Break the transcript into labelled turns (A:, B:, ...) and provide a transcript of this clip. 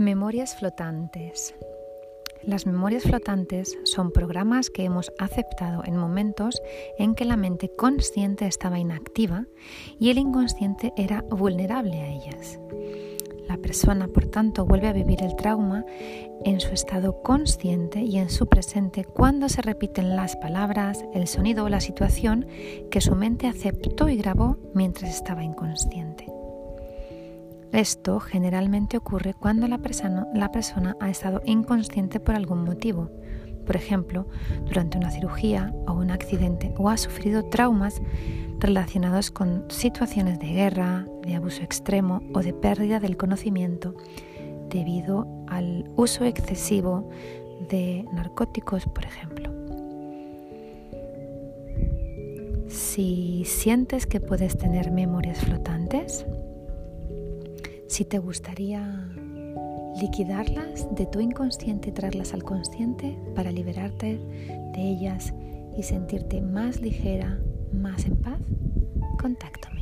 A: Memorias flotantes. Las memorias flotantes son programas que hemos aceptado en momentos en que la mente consciente estaba inactiva y el inconsciente era vulnerable a ellas. La persona, por tanto, vuelve a vivir el trauma en su estado consciente y en su presente cuando se repiten las palabras, el sonido o la situación que su mente aceptó y grabó mientras estaba inconsciente. Esto generalmente ocurre cuando la persona, ha estado inconsciente por algún motivo, por ejemplo, durante una cirugía o un accidente, o ha sufrido traumas relacionados con situaciones de guerra, de abuso extremo o de pérdida del conocimiento debido al uso excesivo de narcóticos, por ejemplo. Si sientes que puedes tener memorias flotantes, si te gustaría liquidarlas de tu inconsciente y traerlas al consciente para liberarte de ellas y sentirte más ligera, más en paz, contáctame.